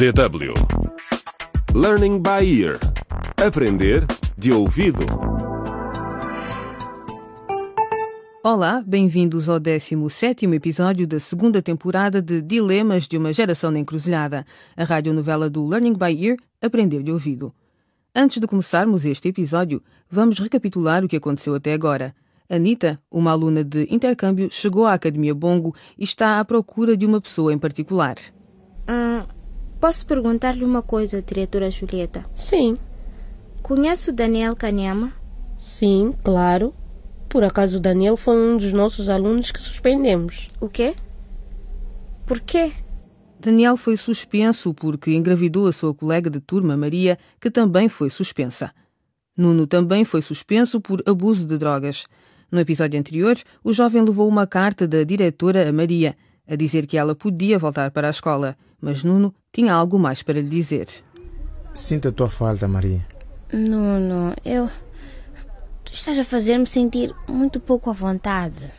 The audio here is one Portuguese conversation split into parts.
DW Learning by Ear Aprender de ouvido Olá, bem-vindos ao 17º episódio da segunda temporada de Dilemas de uma Geração na Encruzilhada, a radionovela do Learning by Ear Aprender de Ouvido. Antes de começarmos este episódio, vamos recapitular o que aconteceu até agora. Anita, uma aluna de intercâmbio, chegou à Academia Bongo e está à procura de uma pessoa em particular. Ah, posso perguntar-lhe uma coisa, diretora Julieta? Sim, Conhece o Daniel Kanyama? sim, claro. Por acaso o Daniel foi um dos nossos alunos que suspendemos. O quê? Por quê? Daniel foi suspenso porque engravidou a sua colega de turma, Maria, que também foi suspensa. Nuno também foi suspenso por abuso de drogas. No episódio anterior, o jovem levou uma carta da diretora a Maria, a dizer que ela podia voltar para a escola, mas Nuno tinha algo mais para lhe dizer. Sinto a tua falta, Maria. Não, não, eu. Tu estás a fazer-me sentir muito pouco à vontade.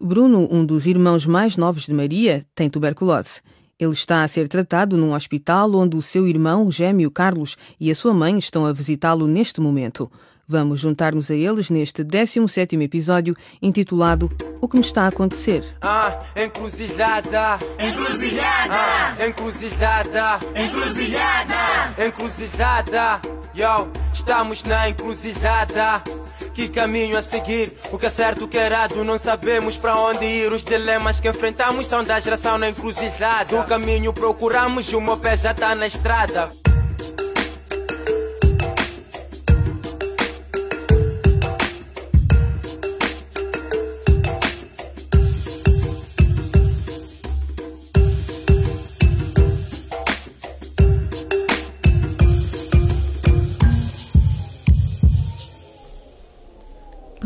Bruno, um dos irmãos mais novos de Maria, tem tuberculose. Ele está a ser tratado num hospital onde o seu irmão, gêmeo Carlos, e a sua mãe estão a visitá-lo neste momento. Vamos juntar-nos a eles neste 17º episódio intitulado O que me está a acontecer. Ah, encruzilhada. Encruzilhada. Ah, encruzilhada. Encruzilhada. Encruzilhada. Yo, estamos na encruzilhada. Que caminho a seguir? O que é certo, o que é errado? Não sabemos para onde ir. Os dilemas que enfrentamos são da geração na encruzilhada. O caminho procuramos e o meu pé já tá na estrada.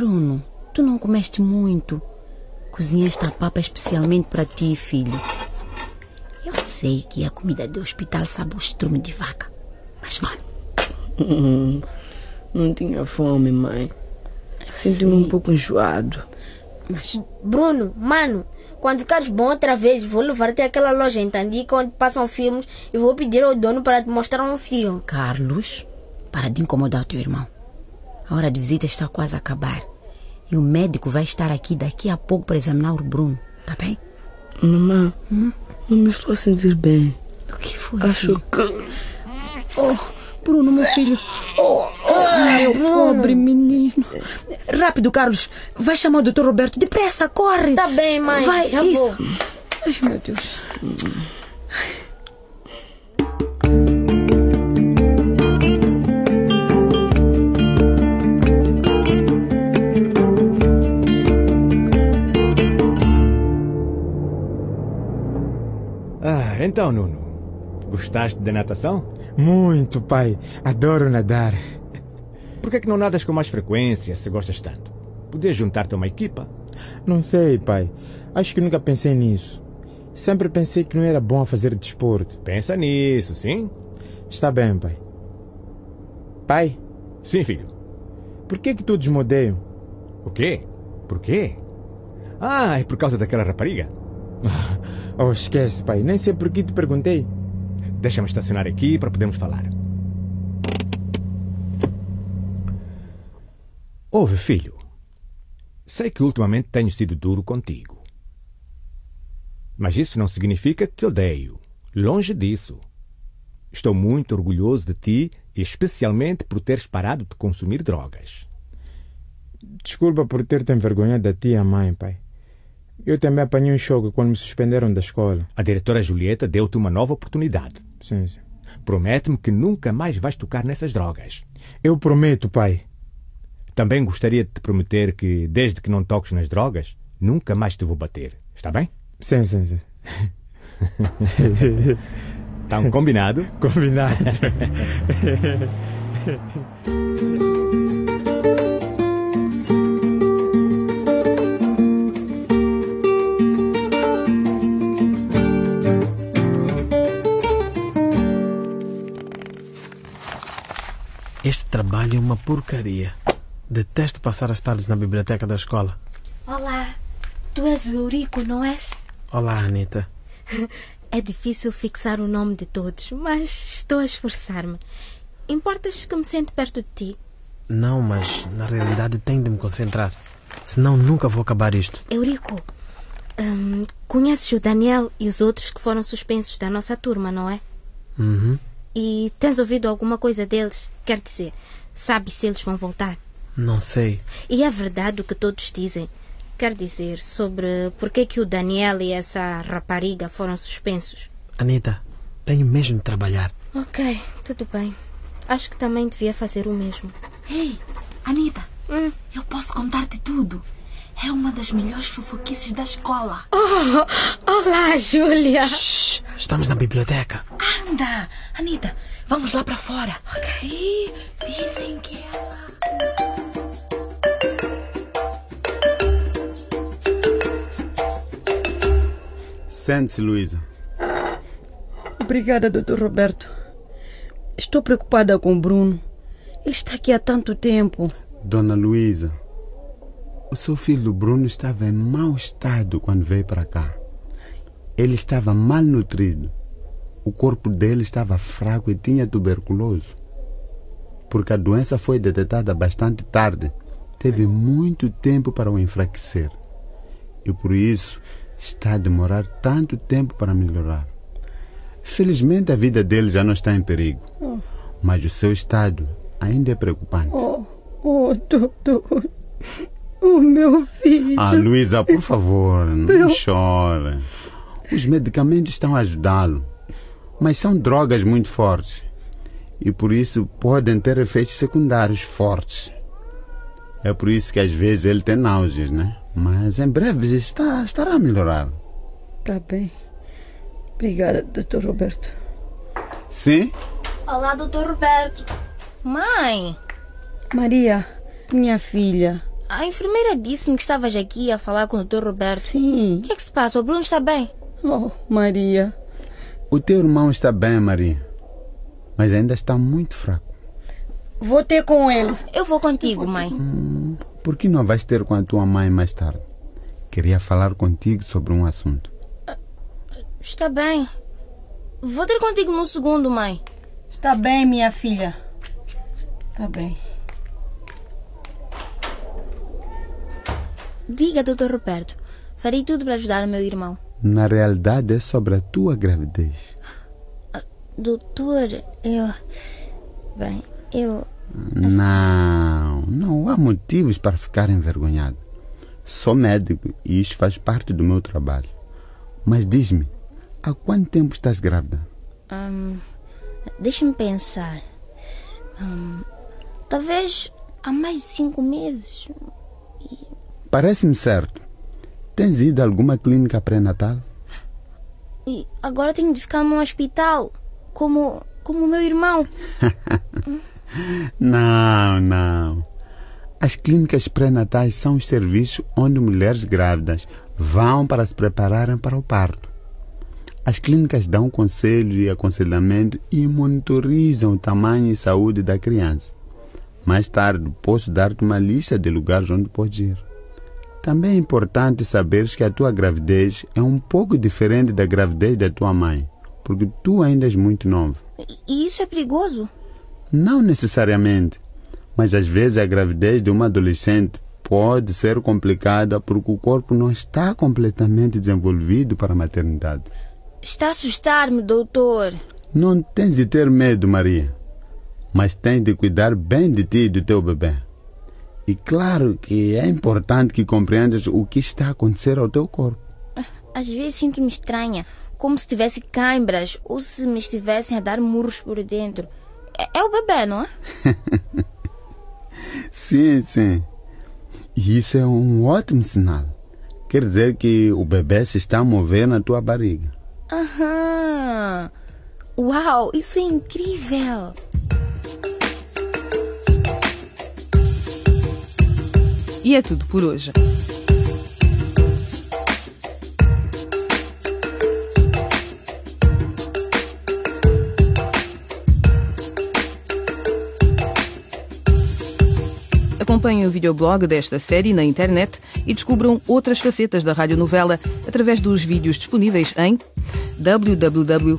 Bruno, tu não comeste muito. Cozinhei esta papa especialmente para ti, filho. Eu sei que a comida do hospital sabe o estrume de vaca. Mas, mano, Não tinha fome, mãe. Sinto-me um pouco enjoado. mas Bruno, mano, quando ficares bom outra vez, vou levar-te àquela loja em Tandica onde passam filmes e vou pedir ao dono para te mostrar um filme. Carlos, para de incomodar o teu irmão. A hora de visita está quase a acabar. E o médico vai estar aqui daqui a pouco para examinar o Bruno, tá bem? Mamãe, não me estou a sentir bem. O que foi? Acho que. Oh, Bruno, meu filho. Oh, meu pobre menino. Rápido, Carlos. Vai chamar o doutor Roberto. Depressa, corre. Tá bem, mãe. Vai, já isso. vou. Ai, meu Deus. Então, Nuno. Gostaste da natação? Muito, pai. Adoro nadar. Por que, é que não nadas com mais frequência se gostas tanto? Podias juntar-te a uma equipa. Não sei, pai. Acho que nunca pensei nisso. Sempre pensei que não era bom a fazer desporto. Pensa nisso, sim? Está bem, pai. Pai, Sim, filho. por que que todos me odeiam? O quê? Por quê? Ah, é por causa daquela rapariga. Oh, esquece, pai. Nem sei por que te perguntei. Deixa-me estacionar aqui para podermos falar. Ouve, filho. Sei que ultimamente tenho sido duro contigo. Mas isso não significa que te odeio. Longe disso. Estou muito orgulhoso de ti, especialmente por teres parado de consumir drogas. Desculpa por ter te envergonhado da tia mãe, pai. Eu também apanhei um choque quando me suspenderam da escola. A diretora Julieta deu-te uma nova oportunidade. Sim, sim. Promete-me que nunca mais vais tocar nessas drogas. Eu prometo, pai. Também gostaria de te prometer que, desde que não toques nas drogas, nunca mais te vou bater. Está bem? Sim, sim, sim. Está um combinado? Combinado. Este trabalho é uma porcaria. Detesto passar as tardes na biblioteca da escola. Olá, tu és o Eurico, não és? Olá, Anita. É difícil fixar o nome de todos, mas estou a esforçar-me. Importas que me sente perto de ti? Não, mas na realidade tenho de me concentrar. Senão nunca vou acabar isto. Eurico, hum, conheces o Daniel e os outros que foram suspensos da nossa turma, não é? Uhum. E tens ouvido alguma coisa deles? Quer dizer, sabes se eles vão voltar? Não sei. E é verdade o que todos dizem. Quer dizer, sobre por que, que o Daniel e essa rapariga foram suspensos. Anita, tenho mesmo de trabalhar. Ok, tudo bem. Acho que também devia fazer o mesmo. Ei, Anita, Hum. eu posso contar-te tudo. É uma das melhores fofoquices da escola. Oh, olá, Júlia. Shhh, estamos na biblioteca. Anda, Anita, vamos lá para fora. Ok. Dizem que ela. Sente-se, Luísa. Obrigada, Dr. Roberto. Estou preocupada com o Bruno. Ele está aqui há tanto tempo. Dona Luísa, o seu filho Bruno estava em mau estado quando veio para cá. Ele estava malnutrido. O corpo dele estava fraco e tinha tuberculose. Porque a doença foi detectada bastante tarde, teve muito tempo para o enfraquecer. E por isso está a demorar tanto tempo para melhorar. Felizmente a vida dele já não está em perigo, Oh, mas o seu estado ainda é preocupante. oh, oh doutor. O meu filho. Ah, Luísa, por favor, não Meu- chore. Os medicamentos estão a ajudá-lo, mas são drogas muito fortes e por isso podem ter efeitos secundários fortes. É por isso que às vezes ele tem náuseas, né? Mas em breve está, estará a melhorar. Tá bem. Obrigada, Dr. Roberto. Sim? Olá, doutor Roberto. Mãe, Maria, minha filha. a enfermeira disse-me que estavas aqui a falar com o doutor Roberto. Sim. O que é que se passa? O Bruno está bem? Oh, Maria. O teu irmão está bem, Maria, mas ainda está muito fraco. Vou ter com ele. Eu vou contigo, mãe. Por que não vais ter com a tua mãe mais tarde? Queria falar contigo sobre um assunto. Está bem. Vou ter contigo no segundo, mãe. Está bem, minha filha. Tá bem. Diga, doutor Roberto. Farei tudo para ajudar o meu irmão. Na realidade é sobre a tua gravidez. Doutor, eu. Bem, eu. Não, não há motivos para ficar envergonhado. Sou médico e isso faz parte do meu trabalho. Mas diz-me, há quanto tempo estás grávida? hum, Deixa-me pensar. Hum, talvez há mais de cinco meses. Parece-me certo. Tens ido a alguma clínica pré-natal? E agora tenho de ficar num hospital. Como. como o meu irmão. Não, não. As clínicas pré-natais são os serviços onde mulheres grávidas vão para se prepararem para o parto. As clínicas dão conselho e aconselhamento e monitorizam o tamanho e saúde da criança. Mais tarde, posso dar-te uma lista de lugares onde podes ir. Também é importante saberes que a tua gravidez é um pouco diferente da gravidez da tua mãe, porque tu ainda és muito nova. E isso é perigoso? Não necessariamente, mas às vezes a gravidez de uma adolescente pode ser complicada porque o corpo não está completamente desenvolvido para a maternidade. Está a assustar-me, doutor. Não tens de ter medo, Maria, mas tens de cuidar bem de ti e do teu bebê. E claro que é importante que compreendas o que está a acontecer ao teu corpo. Às vezes sinto-me estranha, como se tivesse câimbras ou se me estivessem a dar murros por dentro. É, é o bebê, não é? Sim, sim. E isso é um ótimo sinal. Quer dizer que o bebê se está a mover na tua barriga. Aham. Uau, isso é incrível. E é tudo por hoje. Acompanhem o videoblog desta série na internet e descubram outras facetas da radionovela através dos vídeos disponíveis em www.dw.de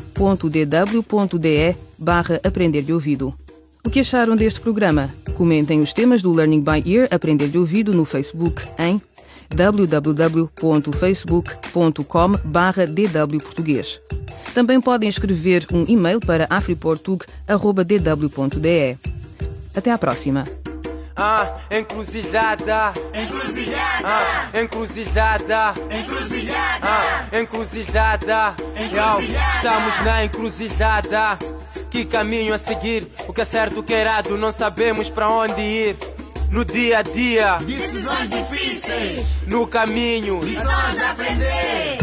barra Aprender de Ouvido. O que acharam deste programa? Comentem os temas do Learning by Ear Aprender de Ouvido no Facebook em www.facebook.com barra dwportuguês. Também podem escrever um e-mail para afriportug.dw.de. Até à próxima! Ah, encruzilhada. Encruzilhada. Ah, encruzilhada. Encruzilhada. Ah, encruzilhada. Yo, estamos na encruzilhada. Que caminho a seguir? O que é certo, o que é errado, não sabemos para onde ir. No dia a dia, Decisões difíceis. no caminho, Lições a aprender.